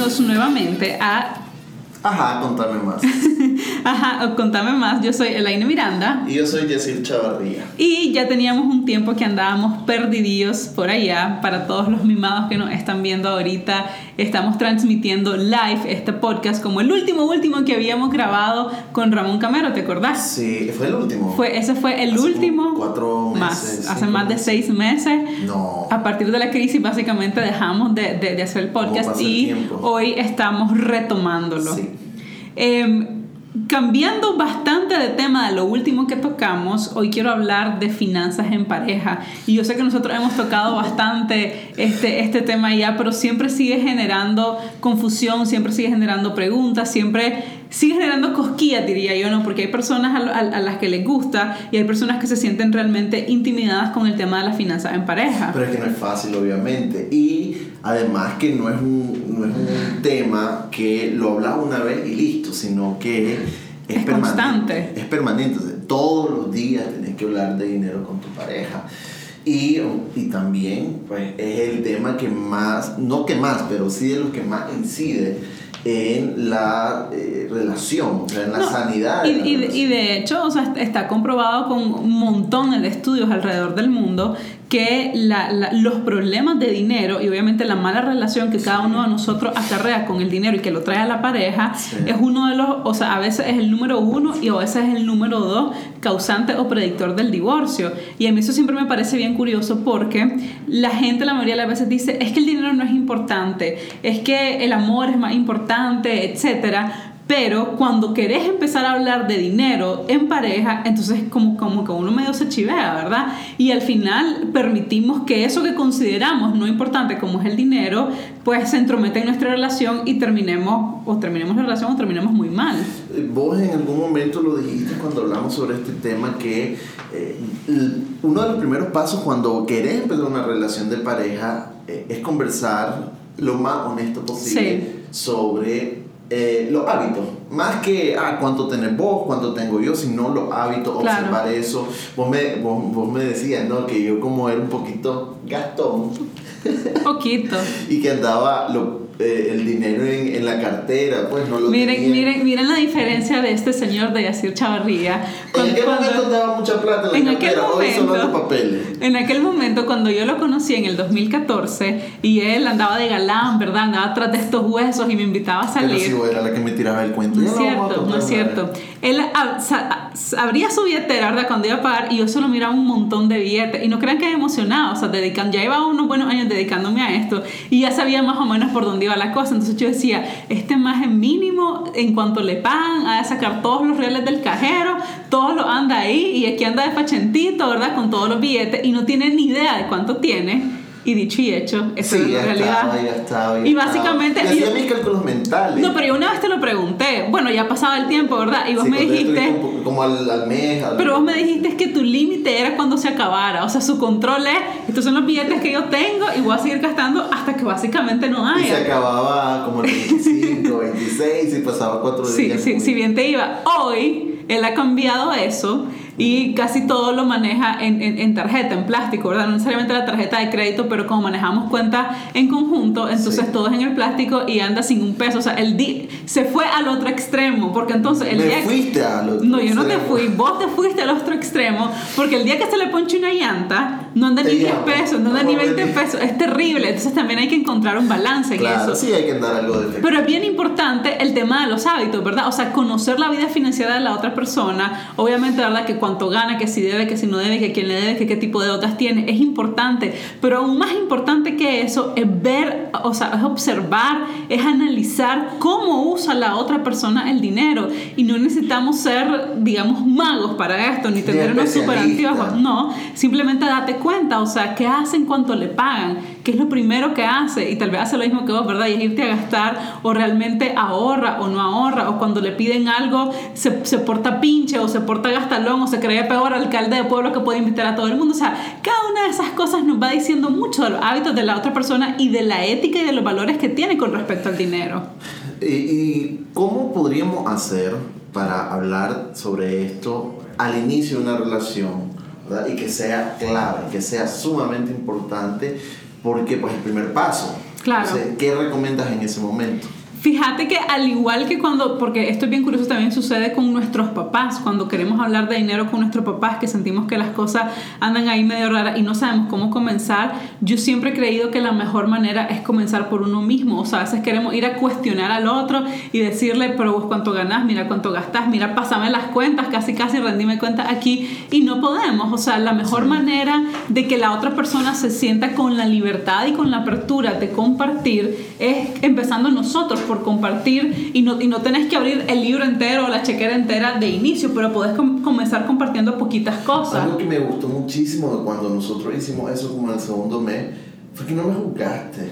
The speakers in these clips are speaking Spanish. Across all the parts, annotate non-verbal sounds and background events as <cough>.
bienvenidos nuevamente a Ajá, contame más. <laughs> Ajá, contame más. Yo soy Elaine Miranda. Y yo soy Yesil Chavarría. Y ya teníamos un tiempo que andábamos perdidillos por allá. Para todos los mimados que nos están viendo ahorita, estamos transmitiendo live este podcast como el último, último que habíamos grabado con Ramón Camero, ¿te acordás? Sí, fue el último. Fue, ese fue el Hace último. cuatro meses, Más, hace más de seis meses. No. A partir de la crisis, básicamente dejamos de, de- de hacer el podcast el y hoy estamos retomándolo. Sí. Em, cambiando bastante de tema de lo último que tocamos, hoy quiero hablar de finanzas en pareja. Y yo sé que nosotros hemos tocado bastante este, este tema ya, pero siempre sigue generando confusión, siempre sigue generando preguntas, siempre sigue generando cosquillas, diría yo, ¿no? Porque hay personas a, a- a las que les gusta y hay personas que se sienten realmente intimidadas con el tema de las finanzas en pareja. Pero es que no es fácil, obviamente. Y además que no es un, no es un tema que lo hablas una vez y listo, sino que es, Es permanente. constante. Es permanente. Todos los días tienes que hablar de dinero con tu pareja. Y, y también pues, es el tema que más, no que más, pero sí de los que más incide en la eh, relación, o sea, en la No, sanidad. Y, de la y de- relación. y de hecho, o sea, está comprobado con montones de estudios alrededor del mundo que la- la- los problemas de dinero y obviamente la mala relación que cada uno de nosotros acarrea con el dinero y que lo trae a la pareja Sí. es uno de los, o sea, a veces es el número uno y a veces es el número dos causante o predictor del divorcio. Y a mí eso siempre me parece bien curioso porque la gente la mayoría de las veces dice, es que el dinero no es importante, es que el amor es más importante, etcétera. Pero cuando querés empezar a hablar de dinero en pareja, entonces como, como que uno medio se chivea, ¿verdad? Y al final permitimos que eso que consideramos no importante como es el dinero, pues se entrometa en nuestra relación y terminemos, o terminemos la relación o terminemos muy mal. Vos en algún momento lo dijiste cuando hablamos sobre este tema que eh, uno de los primeros pasos cuando querés empezar una relación de pareja eh, es conversar lo más honesto posible sobre eh, los hábitos. Más que ah, cuánto tenés vos, cuánto tengo yo, sino los hábitos, Claro. observar eso. Vos me, vos, vos me decías, ¿no? Que yo como era un poquito gastón <laughs> Poquito. y que andaba lo- eh, el dinero en, en la cartera, pues no lo Miren, tenía. miren, miren la diferencia de este señor de Yacir Chavarría. En aquel Cuando- momento daba mucha plata en la en cartera, hoy solo momento- papeles. En aquel momento, cuando yo lo conocí en el 2014 y él andaba de galán, ¿verdad? Andaba atrás de estos huesos y me invitaba a Pero salir. si vos era la que me tiraba el cuento. No es cierto, no es una cierto. Él sa- abría su billetera, ¿verdad? Cuando iba a pagar y yo solo miraba un montón de billetes. Y no crean que me emocionado, o sea, dedican, ya iba unos buenos años dedicándome a esto y ya sabía más o menos por dónde iba la cosa. Entonces yo decía, este más en mínimo, en cuanto le pagan, ha de sacar todos los reales del cajero, todo lo anda ahí y aquí anda de pachentito, ¿verdad? Con todos los billetes y no tiene ni idea de cuánto tiene. Y dicho y hecho, eso Sí, es la realidad. estaba, ya estaba. ya Y estaba. básicamente- Y hacía mis cálculos mentales. No, pero yo una vez te lo pregunté. Bueno, ya pasaba el tiempo, ¿verdad? Y vos Sí, me dijiste. poco Como al, al mes. al- Pero vos me dijiste que tu límite era cuando se acabara. O sea, su control es, estos son los billetes que yo tengo y voy a seguir gastando hasta que básicamente no Y se haya. acababa como el 25, 26 y pasaba cuatro Sí, días. sí, si bien te iba. Hoy él ha cambiado eso y casi todo lo maneja en, en- en tarjeta, en plástico, ¿verdad? No necesariamente la tarjeta de crédito, pero como manejamos cuentas en conjunto, entonces Sí. todo es en el plástico y anda sin un peso. O sea, el di se fue al otro extremo, porque entonces el Me día fuiste No, yo no te fui, vos te fuiste al otro extremo, porque el día que se le ponche una llanta, no anda ni 10 llamo. pesos, no anda ni No, 20 vení. pesos, es terrible, entonces también hay que encontrar un balance en Claro, eso. sí hay que dar algo de efecto. Pero es bien importante el tema de los hábitos, ¿verdad? O sea, conocer la vida financiera de la otra persona, obviamente, ¿verdad? Que cuánto gana, que si debe, que si no debe, que quién le debe, que qué tipo de deudas tiene, es importante, pero aún más importante que eso es ver, o sea, es observar, es analizar cómo usa la otra persona el dinero y no necesitamos ser, digamos, magos para esto, ni tener unos super anteojos, no, simplemente date cuenta, o sea, qué hacen cuánto le pagan, qué es lo primero que hace y tal vez hace lo mismo que vos, ¿verdad? Y es irte a gastar o realmente ahorra o no ahorra o cuando le piden algo se, se porta pinche o se porta gastalón o se cree peor alcalde de pueblo que puede invitar a todo el mundo. O sea, cada una de esas cosas nos va diciendo mucho de los hábitos de la otra persona y de la ética y de los valores que tiene con respecto al dinero. ¿Y, cómo podríamos hacer para hablar sobre esto al inicio de una relación? ¿Verdad? Y que sea clave, que sea sumamente importante, porque pues el primer paso. Claro. Entonces, ¿qué recomiendas en ese momento? Fíjate que al igual que cuando, porque esto es bien curioso, también sucede con nuestros papás, cuando queremos hablar de dinero con nuestros papás, que sentimos que las cosas andan ahí medio raras y no sabemos cómo comenzar, yo siempre he creído que la mejor manera es comenzar por uno mismo, o sea, a veces queremos ir a cuestionar al otro y decirle, pero vos cuánto ganás, mira cuánto gastás, mira, pásame las cuentas, casi casi rendime cuenta aquí, y no podemos, o sea, la mejor manera de que la otra persona se sienta con la libertad y con la apertura de compartir es empezando nosotros por compartir y no, y no tenés que abrir el libro entero o la chequera entera de inicio, pero podés com- comenzar compartiendo poquitas cosas. Algo que me gustó muchísimo cuando nosotros hicimos eso como en el segundo mes fue que no me juzgaste.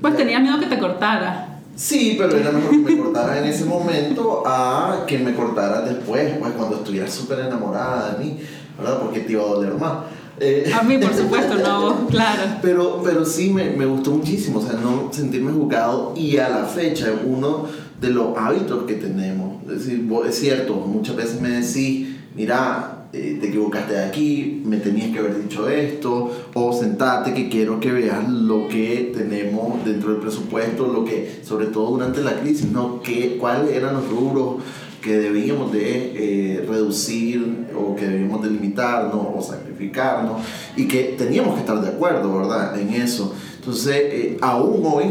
Pues tenías miedo que te cortara. Sí, pero era mejor que me cortaras en ese momento a que me cortaras después, pues cuando estuvieras súper enamorada de mí, ¿verdad? Porque te iba a doler más. Eh, A mí, por supuesto, no, <laughs> claro. Pero, pero sí me, me gustó muchísimo, o sea, no sentirme juzgado y a la fecha uno de los hábitos que tenemos, es decir, es cierto, muchas veces me decís, mira, eh, te equivocaste aquí, me tenías que haber dicho esto, o sentate que quiero que veas lo que tenemos dentro del presupuesto, lo que, sobre todo durante la crisis, ¿no? ¿Qué, ¿Cuáles eran los rubros? Que debíamos de eh, reducir o que debíamos de limitarnos o sacrificarnos y que teníamos que estar de acuerdo, ¿verdad? En eso. Entonces, eh, aún hoy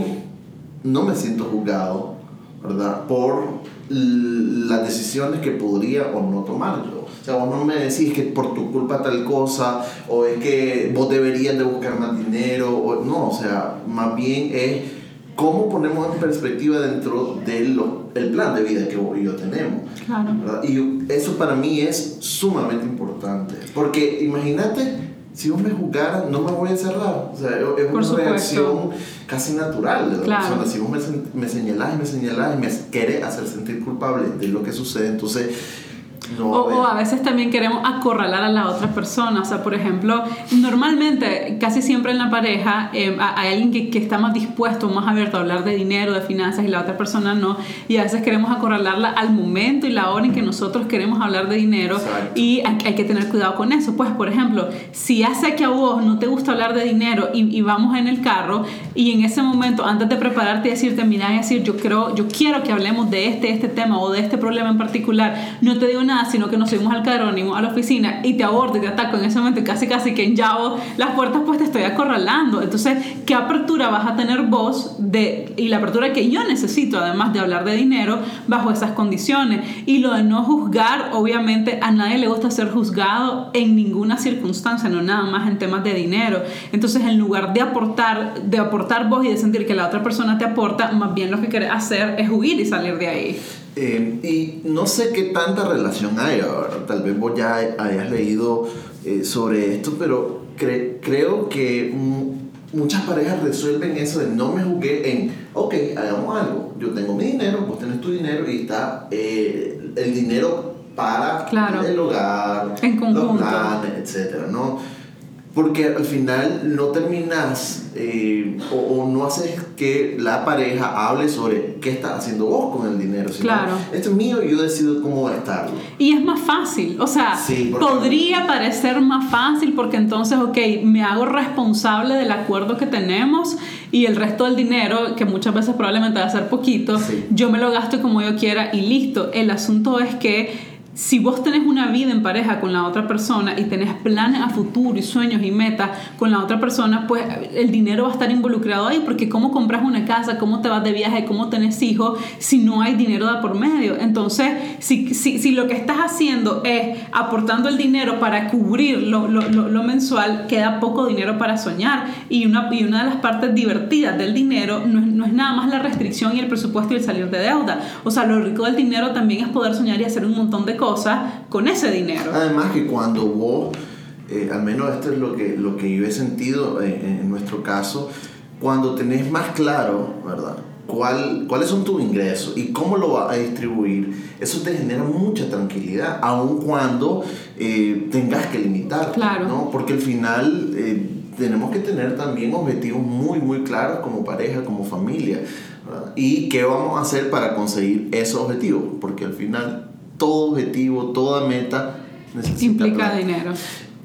no me siento juzgado, ¿verdad? Por las decisiones que podría o no tomar yo. O sea, vos no me decís que por tu culpa tal cosa, o es que vos deberías de buscar más dinero, o no, o sea, más bien es cómo ponemos en perspectiva dentro del plan de vida que vos y yo tenemos. Claro. ¿verdad? Y eso para mí es sumamente importante. Porque imagínate, si vos me juzgaras, no me voy a encerrar. O sea, es Por una supuesto. reacción casi natural de la Claro. persona. Si vos me, me señalás y me señalás y me querés hacer sentir culpable de lo que sucede, entonces no O, o a veces también queremos acorralar a la otra persona. O sea, por ejemplo, normalmente, casi siempre en la pareja, eh, ha- hay alguien que, que está más dispuesto, más abierto a hablar de dinero, de finanzas, y la otra persona no. Y a veces queremos acorralarla al momento y la hora en que nosotros queremos hablar de dinero. Exacto. Y hay, hay que tener cuidado con eso. Pues, por ejemplo, si hace que a vos no te gusta hablar de dinero y, y vamos en el carro, y en ese momento, antes de prepararte y decirte, mira, decir, yo creo, yo quiero que hablemos de este, este tema o de este problema en particular, no te digo nada, sino que nos subimos al carónimo, a la oficina, y te abordo y te ataco en ese momento, casi casi que en llavo las puertas, pues te estoy acorralando. Entonces, ¿qué apertura vas a tener vos de, y la apertura que yo necesito, además de hablar de dinero, bajo esas condiciones? Y lo de no juzgar, obviamente, a nadie le gusta ser juzgado en ninguna circunstancia, no nada más en temas de dinero. Entonces, en lugar de aportar, de aportar vos y de sentir que la otra persona te aporta, más bien lo que querés hacer es huir y salir de ahí. Eh, y no sé qué tanta relación hay, tal vez vos ya hayas leído eh, sobre esto, pero cre- creo que muchas parejas resuelven eso de no me juzgué en, ok, hagamos algo, yo tengo mi dinero, vos tenés tu dinero y está eh, el dinero para Claro. el hogar, En los conjunto. planes, etcétera, ¿no? Porque al final no terminas eh, o, o no haces que la pareja hable sobre qué estás haciendo vos con el dinero. sino, Claro. Esto es mío y yo decido cómo gastarlo. Y es más fácil, o sea, Sí, podría parecer más fácil porque entonces, ok, me hago responsable del acuerdo que tenemos y el resto del dinero, que muchas veces probablemente va a ser poquito, Sí. yo me lo gasto como yo quiera y listo. El asunto es que si vos tenés una vida en pareja con la otra persona y tenés planes a futuro y sueños y metas con la otra persona, pues el dinero va a estar involucrado ahí, porque cómo compras una casa, cómo te vas de viaje, cómo tenés hijos, si no hay dinero de por medio. Entonces, si, si, si lo que estás haciendo es aportando el dinero para cubrir lo, lo, lo, lo mensual, queda poco dinero para soñar. Y una, y una de las partes divertidas del dinero no es, no es nada más la restricción y el presupuesto y el salir de deuda. O sea, lo rico del dinero también es poder soñar y hacer un montón de cosas con ese dinero. Además que cuando vos, eh, al menos esto es lo que, lo que yo he sentido eh, en nuestro caso, cuando tenés más claro, ¿verdad? Cuál, cuáles son tus ingresos y cómo lo vas a distribuir, eso te genera mucha tranquilidad, aun cuando eh, tengas que limitar, Claro. ¿no? Porque al final eh, tenemos que tener también objetivos muy, muy claros como pareja, como familia, ¿verdad? Y qué vamos a hacer para conseguir esos objetivos, porque al final todo objetivo, toda meta necesita Implica plata. dinero.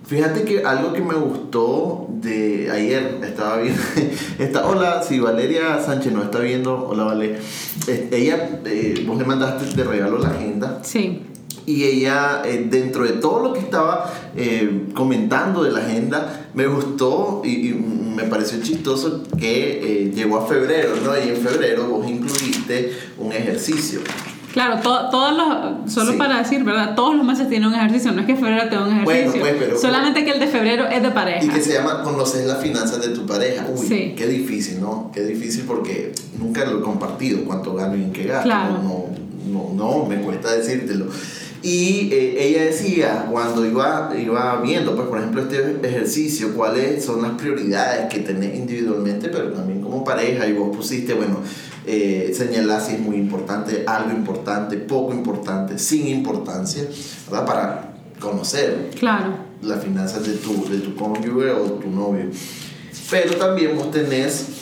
Fíjate que algo que me gustó de ayer, estaba viendo, <laughs> está, hola, si Valeria Sánchez no está viendo, hola Vale, ella, eh, vos le mandaste de regalo la agenda. Sí. Y ella, eh, dentro de todo lo que estaba eh, comentando de la agenda, me gustó y, y me pareció chistoso que eh, llegó a febrero, ¿no? Y en febrero vos incluiste un ejercicio. Claro, to- todos los, solo Sí. para decir, ¿verdad? Todos los meses tienen un ejercicio, no es que febrero tenga un Bueno, ejercicio, pues, pero- solamente que el de febrero es de pareja. Y que se llama Conocer las finanzas de tu pareja. Uy, Sí. qué difícil, ¿no? Qué difícil porque nunca lo he compartido, cuánto gano y en qué gasto. Claro. No, no, no, me cuesta decírtelo. Y eh, ella decía, cuando iba, iba viendo, pues por ejemplo, este ejercicio, cuáles son las prioridades que tenés individualmente, pero también como pareja, y vos pusiste, bueno, eh, señalar si es muy importante, algo importante, poco importante, sin importancia, ¿verdad? Para conocer Claro, las finanzas de tu, de tu cónyuge o tu novio. Pero también vos tenés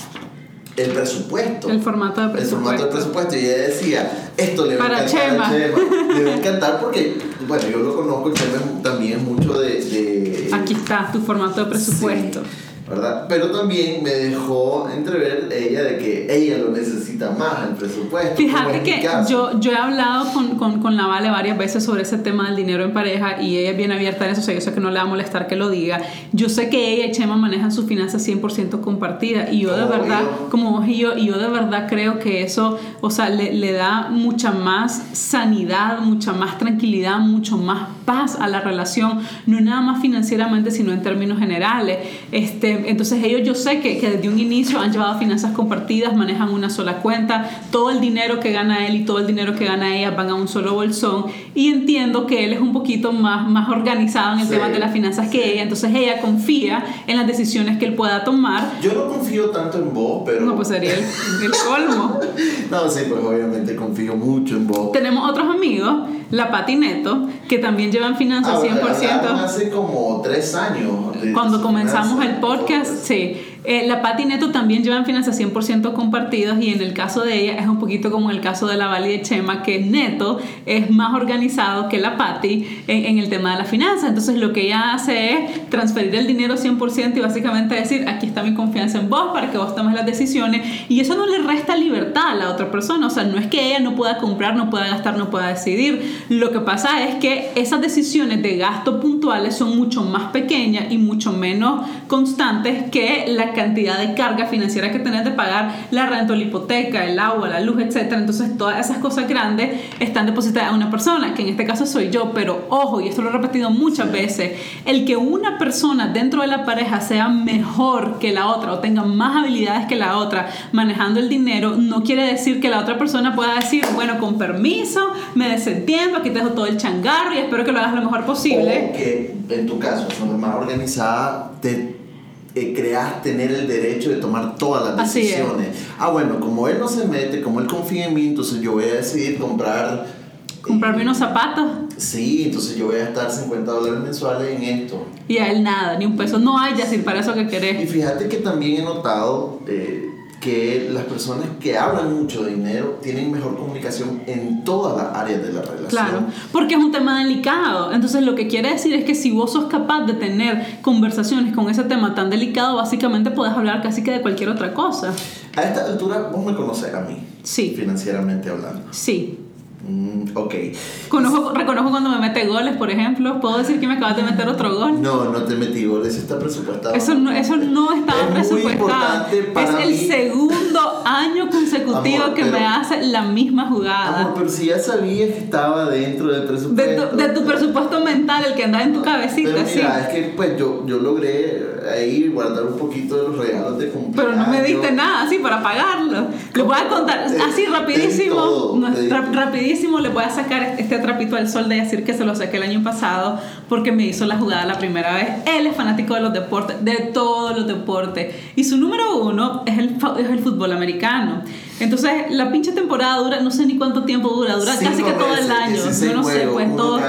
el presupuesto. el formato de El formato del presupuesto. presupuesto. Y ella decía, esto le va a encantar Chema. a Chema. <laughs> Le va a encantar porque, bueno, yo lo conozco, Chema también es mucho de... de Aquí está tu formato de presupuesto. Sí, ¿verdad? Pero también me dejó entrever ella de que ella lo necesita más, el presupuesto. Fíjate que yo, yo he hablado con, con, con la Vale varias veces sobre ese tema del dinero en pareja y ella es bien abierta en eso, o sea, yo sé que no le va a molestar que lo diga. Yo sé que ella y Chema manejan sus finanzas 100% compartidas y yo de verdad, yo. como vos y yo, y yo de verdad creo que eso, o sea, le, le da mucha más sanidad, mucha más tranquilidad, mucho más paz a la relación, no nada más financieramente, sino en términos generales. Este, entonces ellos yo sé que, que desde un inicio han llevado finanzas compartidas, manejan una sola cuenta, todo el dinero que gana él y todo el dinero que gana ella van a un solo bolsón y entiendo que él es un poquito más, más organizado en el Sí, tema de las finanzas sí. que ella, entonces ella confía en las decisiones que él pueda tomar. Yo no confío tanto en vos, pero... No, pues sería el, el colmo. <laughs> No, sí, pues obviamente confío mucho en vos. Tenemos otros amigos, la Pati Neto, que también llevan finanzas Ah, bueno, hablaron 100%. Hace como tres años. Cuando comenzamos finanzas. el podcast, sí. Eh, la Pati Neto también llevan finanzas 100% compartidos y en el caso de ella es un poquito como el caso de la Vali de Chema, que Neto es más organizado que la Pati en, en el tema de las finanzas. Entonces lo que ella hace es transferir el dinero 100% y básicamente decir, aquí está mi confianza en vos para que vos tomes las decisiones y eso no le resta libertad a la otra persona. O sea, no es que ella no pueda comprar, no pueda gastar, no pueda decidir. Lo que pasa es que esas decisiones de gasto puntuales son mucho más pequeñas y mucho menos constantes que la cantidad de carga financiera que tenés de pagar la renta la hipoteca, el agua, la luz, etc. Entonces todas esas cosas grandes están depositadas en una persona, que en este caso soy yo, pero ojo, y esto lo he repetido muchas veces, el que una persona dentro de la pareja sea mejor que la otra o tenga más habilidades que la otra manejando el dinero, no quiere decir que la otra persona pueda decir, bueno, con permiso, me desentiendo, aquí te dejo todo el changarro y espero que lo hagas lo mejor posible. O que en tu caso, son más organizada, te eh, creas tener el derecho de tomar todas las decisiones. Ah, bueno, como él no se mete, como él confía en mí, entonces yo voy a decidir comprar. Comprarme unos zapatos Sí, entonces yo voy a gastar 50 dólares mensuales en esto. y a él nada, ni un peso. No hay, ya para eso que Y querés. fíjate que también he notado eh, que las personas que hablan mucho de dinero tienen mejor comunicación en todas las áreas de la relación. Claro, porque es un tema delicado. Entonces lo que quiere decir es que si vos sos capaz de tener conversaciones con ese tema tan delicado, básicamente podés hablar casi que de cualquier otra cosa. A esta altura vos me conoces a mí, Sí, financieramente hablando. sí. Mm, ok. Conozco, reconozco cuando me mete goles, por ejemplo. Puedo decir que me acabas de meter otro gol. No, no te metí goles, está presupuestado. Eso no, eso no estaba Es presupuestado. Es el segundo año consecutivo Amor, que me hace la misma jugada. Amor, pero si ya sabías que estaba dentro del de, presupuesto. tu, de tu presupuesto mental, el que anda en tu cabecita, Pero sí. mira, es que pues yo, yo logré ahí guardar un poquito de los regalos de cumpleaños. Pero no me diste nada así para pagarlo. Le voy a contar así rapidísimo. todo, no, rapidísimo le voy a sacar este trapito al sol de decir que se lo saqué el año pasado porque me hizo la jugada la primera vez. Él es fanático de los deportes, de todos los deportes. Y su número uno es el, es el fútbol americano. Entonces, la pinche temporada dura, no sé ni cuánto tiempo dura, dura Cinco casi que todo el meses, año. 16 Yo no sé, juegos, pues todo,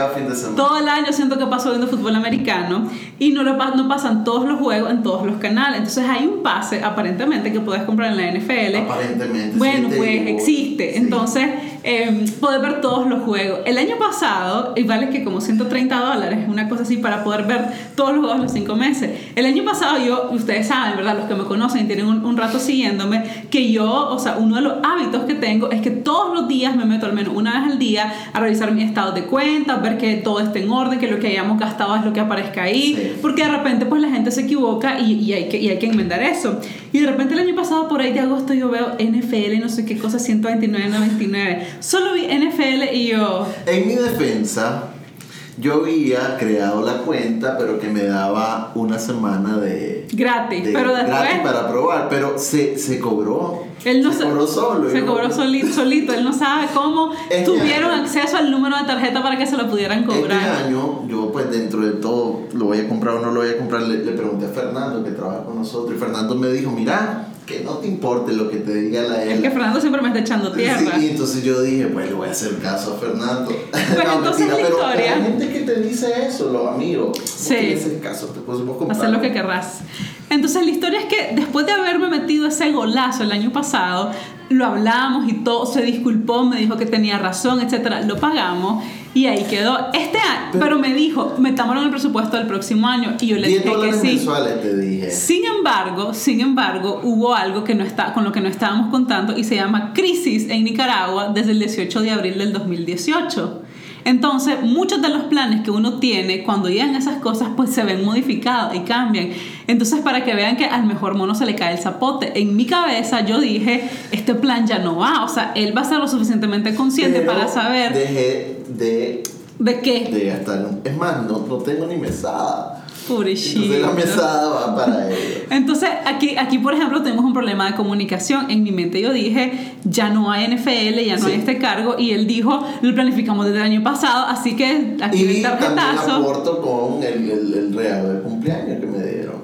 todo el año siento que paso viendo fútbol americano y no, lo, no pasan todos los juegos en todos los canales. Entonces hay un pase aparentemente que puedes comprar en la NFL. Aparentemente. Bueno, sí, pues existe. sí. Entonces, eh, poder ver todos los juegos. El año pasado, y vale que como 130 dólares, una cosa así, para poder ver todos los juegos los cinco meses. El año pasado yo, ustedes saben, ¿verdad? Los que me conocen y tienen un, un rato siguiéndome, que yo, o sea, uno de los hábitos que tengo es que todos los días me meto al menos una vez al día a revisar mi estado de cuenta, ver que todo esté en orden, que lo que hayamos gastado es lo que aparezca ahí, Sí. porque de repente pues la gente se equivoca y, y hay que, y hay que enmendar eso. Y de repente el año pasado por ahí de agosto yo veo NFL, no sé qué cosa, 129.99. Solo vi NFL y yo... En mi defensa, yo había creado la cuenta, pero que me daba una semana de, Gratis, de- pero después... gratis para probar, pero se, se cobró. Él no se cobró solo. Se cobró solito, solito. Él no sabe cómo <laughs> Este tuvieron año- acceso al número de tarjeta para que se lo pudieran cobrar. Este año, yo pues dentro de todo, lo voy a comprar o no lo voy a comprar, le, le pregunté a Fernando que trabaja con nosotros y Fernando me dijo, mira, que no te importe lo que te diga la Es que. Fernando siempre me está echando tierra. Sí, entonces yo dije, pues le voy a hacer caso a Fernando. <laughs> Pero entonces la pero historia- gente que te dice eso, los amigos. Sí. Sí. hacer caso, te puedes vos comprar. Hacer lo que querrás. Entonces la historia es que después de haberme metido ese golazo el año pasado, lo hablamos y todo, se disculpó, me dijo que tenía razón, etcétera, lo pagamos y ahí quedó. Este año, pero, Pero- me dijo, metámoslo en el presupuesto del próximo año y yo le 10 dije que sí. mensuales te dije. Sin embargo, sin embargo, hubo algo que no está, con lo que no estábamos contando y se llama crisis en Nicaragua desde el 18 de abril del 2018. Entonces, muchos de los planes que uno tiene cuando llegan esas cosas, pues se ven modificados y cambian. Entonces, para que vean que al mejor mono se le cae el zapote. En mi cabeza yo dije, este plan ya no va. O sea, él va a ser lo suficientemente consciente Pero para saber Dejé de, de qué. de gastar. Es más, no, no tengo ni mesada. Pobrecito. Entonces la mesada va para ellos. Entonces, aquí, aquí, por ejemplo, tenemos un problema de comunicación. En mi mente yo dije, ya no hay NFL, ya no Sí. hay este cargo. Y él dijo, lo planificamos desde el año pasado, así que aquí el Y también tarjetazo. aporto con el, el, el regalo de cumpleaños que me dieron.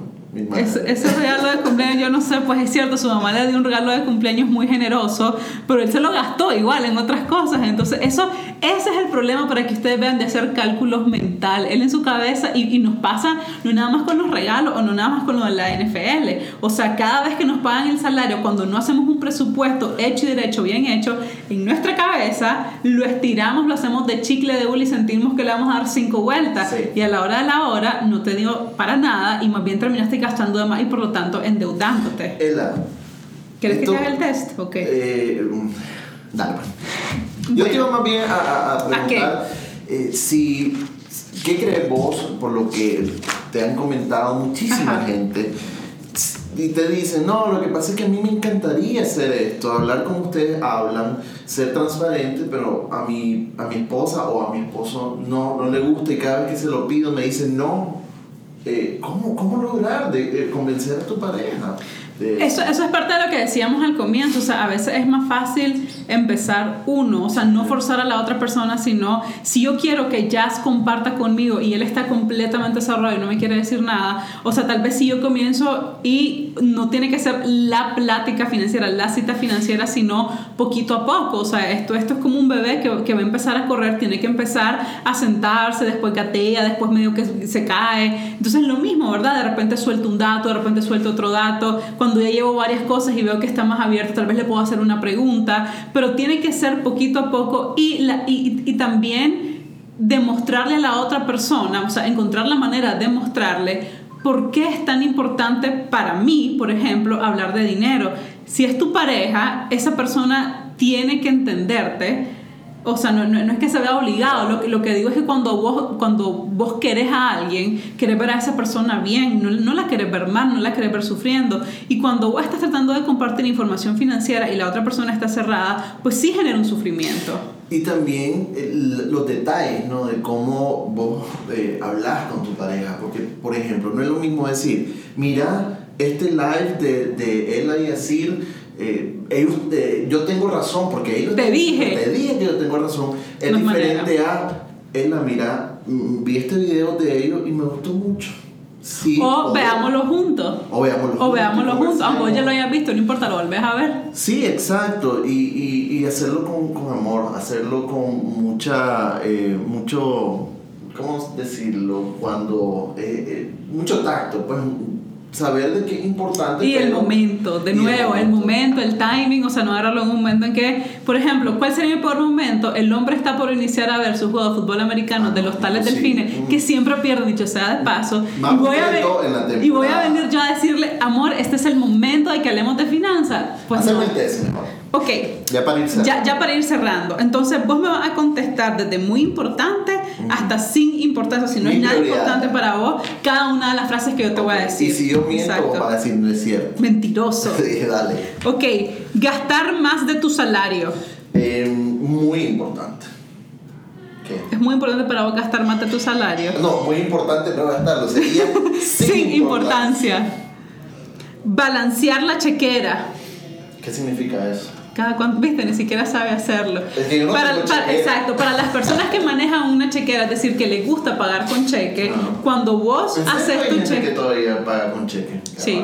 Ese, ese regalo de cumpleaños, yo no sé, pues es cierto, su mamá le dio un regalo de cumpleaños muy generoso, pero él se lo gastó igual en otras cosas. Entonces, eso, ese es el problema para que ustedes vean de hacer cálculos mental. Él en su cabeza, y, y nos pasa no nada más con los regalos o no nada más con lo de la NFL. O sea, cada vez que nos pagan el salario, cuando no hacemos un presupuesto hecho y derecho, bien hecho, en nuestra cabeza lo estiramos, lo hacemos de chicle de hule y sentimos que le vamos a dar cinco vueltas. Sí. Y a la hora de la hora no te dio para nada y más bien terminaste gastando de más y por lo tanto endeudándote. Ela, ¿Quieres que te haga el test? Ok. Eh, dale, pues. Yo te iba más bien a, a- a ¿A qué? preguntar eh, si, ¿qué crees vos por lo que te han comentado muchísima Ajá. gente? Y te dicen, no, lo que pasa es que a mí me encantaría hacer esto, hablar como ustedes hablan, ser transparente, pero a mi, a mi esposa o a mi esposo no, no le gusta y cada vez que se lo pido me dicen, no. Eh, ¿cómo, ¿Cómo lograr de, de convencer a tu pareja? De Eso, eso es parte de lo que decíamos al comienzo, o sea, a veces es más fácil empezar uno, o sea, no forzar a la otra persona, sino si yo quiero que Jazz comparta conmigo y él está completamente cerrado y no me quiere decir nada, o sea, tal vez si yo comienzo y no tiene que ser la plática financiera, la cita financiera, sino poquito a poco, o sea, esto, esto es como un bebé que, que va a empezar a correr, tiene que empezar a sentarse, después gatea, después medio que se cae, entonces lo mismo, ¿verdad? De repente suelto un dato, de repente suelto otro dato, cuando ya llevo varias cosas y veo que está más abierto, tal vez le puedo hacer una pregunta, pero tiene que ser poquito a poco y también demostrarle a la otra persona, o sea, encontrar la manera de mostrarle por qué es tan importante para mí, por ejemplo, hablar de dinero. Si es tu pareja, esa persona tiene que entenderte. O sea, no, no, no es que se vea obligado, lo que, lo que digo es que cuando vos, cuando vos querés a alguien, querés ver a esa persona bien, no, no la querés ver mal, no la querés ver sufriendo. Y cuando vos estás tratando de compartir información financiera y la otra persona está cerrada, pues sí genera un sufrimiento. Y también el- los detalles, ¿no? De cómo vos eh, hablas con tu pareja. Porque, por ejemplo, no es lo mismo decir, mira, este live de, de Ella y Asir, eh, ellos, eh, yo tengo razón, porque ellos... Te dije. Te dije que yo tengo razón. Es diferente a, Ella, mira, mm, vi este video de ellos y me gustó mucho. Sí, O veámoslo juntos. O veámoslo O veámoslo y juntos, aunque ya lo hayas visto, no importa, lo volvés a ver. Sí, exacto. Y, y, y hacerlo con, con amor, hacerlo con mucha, eh, mucho, ¿cómo decirlo? Cuando, eh, eh, mucho tacto, pues saber de qué es importante. Y el momento, de el nuevo, el momento, el timing, o sea, no agarrarlo en un momento en que, por ejemplo, ¿cuál sería mi peor momento? El hombre está por iniciar a ver su juego de fútbol americano Ah, de los tales sí. delfines, que siempre pierden, dicho sea de paso, Más y voy, a en la y voy a venir yo a decirle, amor, este es el momento de que hablemos de finanzas. Pues Haceme no. el test mejor. Ok, Ya para irse. ya, ya para ir cerrando. Entonces, vos me vas a contestar desde muy importante hasta sin importancia, si no es nada prioridad. importante para vos, cada una de las frases que yo te voy a decir. Y si yo miento, Exacto. vos vas a decir no es cierto. Mentiroso. <laughs> Sí, dale. Ok, gastar más de tu salario. Eh, muy importante. ¿Qué? Es muy importante para vos gastar más de tu salario. No, muy importante no gastarlo. Sería <laughs> sin, Sin importancia. Balancear la chequera. ¿Qué significa eso? Cada cuánto, viste, ni siquiera sabe hacerlo. No para, exacto, para las personas que manejan una chequera, es decir, que les gusta pagar con cheque, cuando vos ¿En serio haces tu cheque. que todavía paga con cheque? Sí.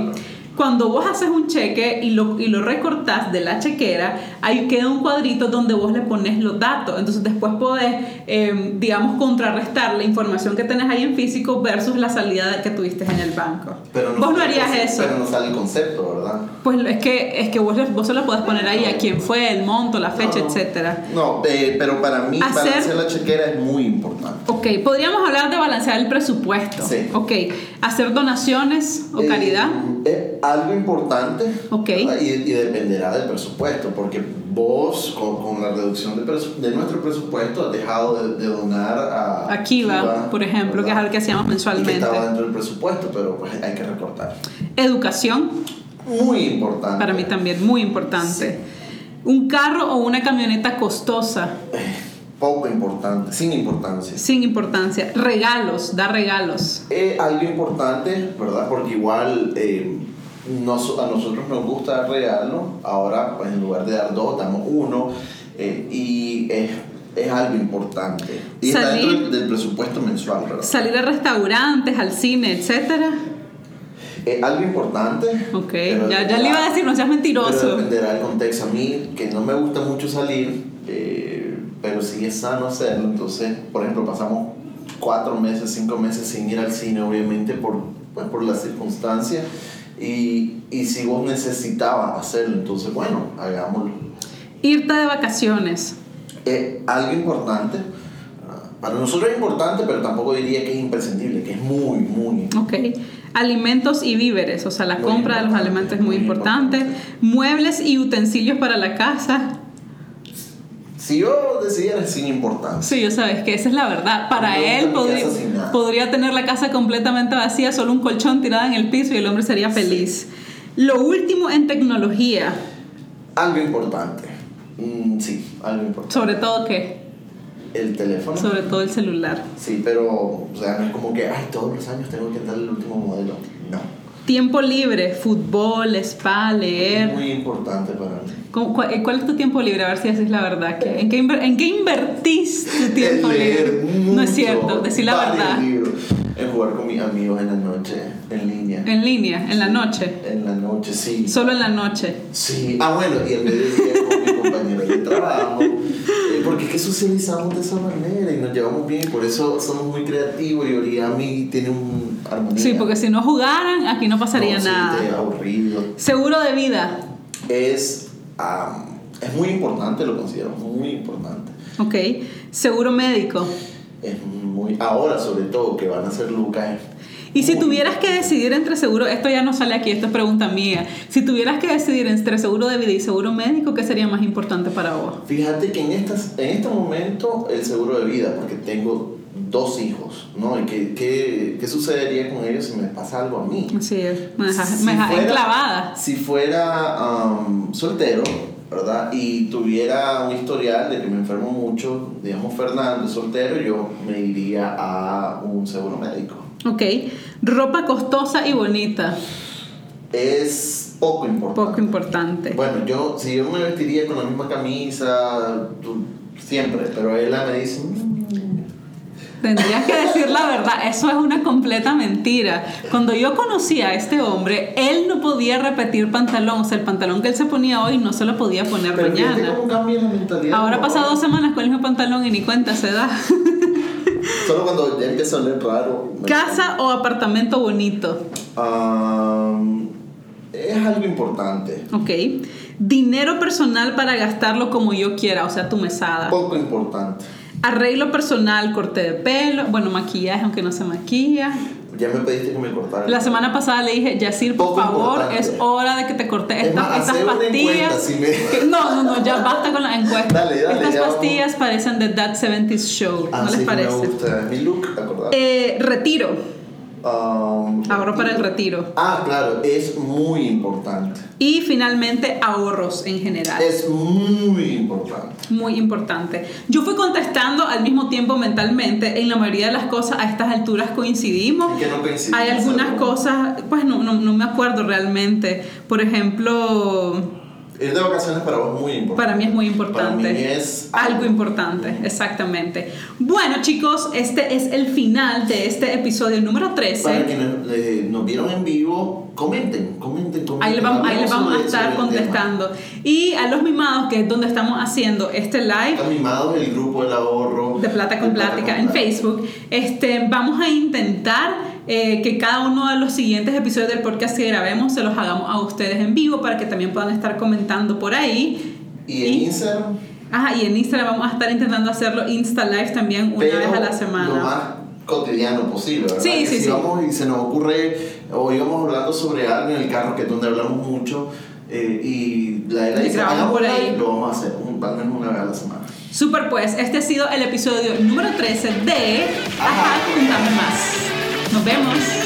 Cuando vos haces un cheque y lo, y lo recortás de la chequera, ahí queda un cuadrito donde vos le pones los datos. Entonces después podés, eh, digamos, contrarrestar la información que tenés ahí en físico versus la salida que tuviste en el banco. Pero no vos no harías concepto- eso. Pero no sale el concepto, ¿verdad? Pues es que, es que vos, vos solo podés poner ahí a quién fue, el monto, la fecha, No. etcétera. No, eh, pero para mí Hacer- balancear la chequera es muy importante. Ok, podríamos hablar de balancear el presupuesto. Sí. Ok, hacer donaciones o Eh, caridad. Es algo importante Ok. ¿verdad? y, y dependerá del presupuesto, porque vos con, con la reducción de, nuestro presupuesto has dejado de, de donar a A Kiva, por ejemplo, que es algo que hacíamos Y que mensualmente. estaba dentro del presupuesto, pero pues hay que recortar. Educación, Muy importante. para mí también, muy importante. Un carro o una camioneta costosa, Poco importante, sin importancia. sin importancia. Regalos, dar regalos. Eh, algo importante, ¿verdad? Porque igual eh, nos- a nosotros nos gusta dar regalo, ahora pues en lugar de dar dos, damos uno, eh, y es, es algo importante. Y está Salir- dentro del, presupuesto mensual, ¿verdad? Salir a restaurantes, al cine, etcétera. Eh, algo importante. Ok, pero ya, ya le iba a decir, no seas Pero mentiroso. dependerá del contexto. A mí, que no me gusta mucho salir, eh, pero sí es sano hacerlo. Entonces, por ejemplo, pasamos cuatro meses, cinco meses sin ir al cine, obviamente, por, pues, por las circunstancias. Y, y si vos necesitabas hacerlo, entonces, bueno, hagámoslo. Irte de vacaciones. Eh, algo importante. ah, Para nosotros es importante, pero tampoco diría que es imprescindible, que es muy, muy Ok. Alimentos y víveres, o sea, la Muy compra de los importante, alimentos es muy muy importante. importante. Muebles y utensilios para la casa. Si yo decidiera, sin importancia. Sí, yo sabes que esa es la verdad. Para él podría, tener la casa completamente vacía, solo un colchón tirado en el piso y el hombre sería feliz. Lo último en tecnología, Algo importante. Mm, sí, algo importante. sobre todo qué? El teléfono. Sobre todo el celular. Sí, pero, o sea, no es como que, ay, todos los años tengo que darle el último modelo. No. Tiempo libre, fútbol, spa, leer. Muy importante para mí. ¿Cómo- ¿Cuál, es tu tiempo libre? A ver si decís la verdad. ¿Qué- ¿En qué, ¿En qué invertís tu tiempo Es leer libre? No es cierto, decir la verdad. libros. En jugar con mis amigos en la noche, en línea. En línea, en la noche. En la noche, sí. Solo en la noche. Sí, ah bueno, y en mediodía con mi <laughs> compañero de trabajo, eh, porque es que socializamos de esa manera y nos llevamos bien y por eso somos muy creativos y Origami tiene un armonía. Sí, porque si no jugaran, aquí no pasaría No, sí, nada. te aburrido. Seguro de vida. Es, am, es muy importante, lo considero muy importante. Ok. Seguro médico. Es muy, ahora sobre todo que van a ser Lucas. Y si tuvieras que decidir entre seguro, esto ya no sale aquí, esto es pregunta mía. Si tuvieras que decidir entre seguro de vida y seguro médico, ¿qué sería más importante para vos? Fíjate que en, estas, en este momento el seguro de vida, porque tengo dos hijos, ¿no? ¿Y qué, qué, qué sucedería con ellos si me pasa algo a mí? Así es, me dejas, Si me dejas fuera- enclavada. Si fuera am, soltero, ¿verdad? Y tuviera un historial de que me enfermo mucho, digamos Fernando, soltero, yo me iría a un seguro médico. Ok. Ropa costosa y bonita. Es poco importante. Poco importante. Bueno, yo, si yo me vestiría con la misma camisa, tú- siempre, pero ella me dice, "Mm, Tendrías que decir la verdad, eso es una completa mentira. Cuando yo conocí a este hombre, él no podía repetir pantalón, o sea, el pantalón que él se ponía hoy no se lo podía poner pero mañana. cómo cambia la mentalidad. Ahora ¿no? pasado dos semanas con el mismo pantalón y ni cuenta se da. <laughs> Solo cuando ya empieza a oler raro. ¿Casa o apartamento bonito? Am, es algo importante. Ok. Dinero personal para gastarlo como yo quiera, o sea, tu mesada. Poco importante. Arreglo personal, corte de pelo, bueno, maquillaje, aunque no se maquilla. Ya me pediste que me cortara. La semana pasada le dije, Yacir, por Poco favor, importante. es hora de que te cortes Es estas, más, estas hacer una pastillas. encuesta, si me- Que- no, no, no, ya basta con la encuesta. Dale, dale, estas vamos. pastillas parecen de That 70s Show, Ah, ¿no sí, les parece? Me gusta. Mi look. Eh, retiro, Am, ahorro para el retiro. Ah, claro, es muy importante. Y finalmente, ahorros en general. Es muy importante. Muy importante. Yo fui contestando al mismo tiempo mentalmente. En la mayoría de las cosas a estas alturas coincidimos. ¿En qué no coincidimos? Hay algunas cosas, pues no, no, no me acuerdo realmente. Por ejemplo, Ir de vacaciones para vos es muy importante. para mí es muy importante. Para mí es algo importante, exactamente. Bueno, chicos, este es el final de este episodio número 13. Para quienes eh, nos vieron en vivo, comenten, comenten, comenten. Ahí les vamos, ahí les Hablemos vamos a estar contestando. Y a los mimados, que es donde estamos haciendo este live, tema. Mimados, el grupo del ahorro. de Plata con de Plata Plática con en Plática. Facebook. Este, vamos a intentar eh, que cada uno de los siguientes episodios del podcast que grabemos se los hagamos a ustedes en vivo para que también puedan estar comentando por ahí. Y en Instagram, Ajá, y en Instagram vamos a estar intentando hacerlo Insta Live también una pero vez a la lo semana. más cotidiano posible, ¿verdad? Sí, Que sí, si sí. vamos y se nos ocurre, o íbamos hablando sobre algo en el carro, que es donde hablamos mucho, eh, y la era dice, grabamos "Hagamos por ahí". live", lo vamos a hacer, un, al menos una vez a la semana. Super pues, este ha sido el episodio número 13 de Ajá, Contame Más. Nos vemos.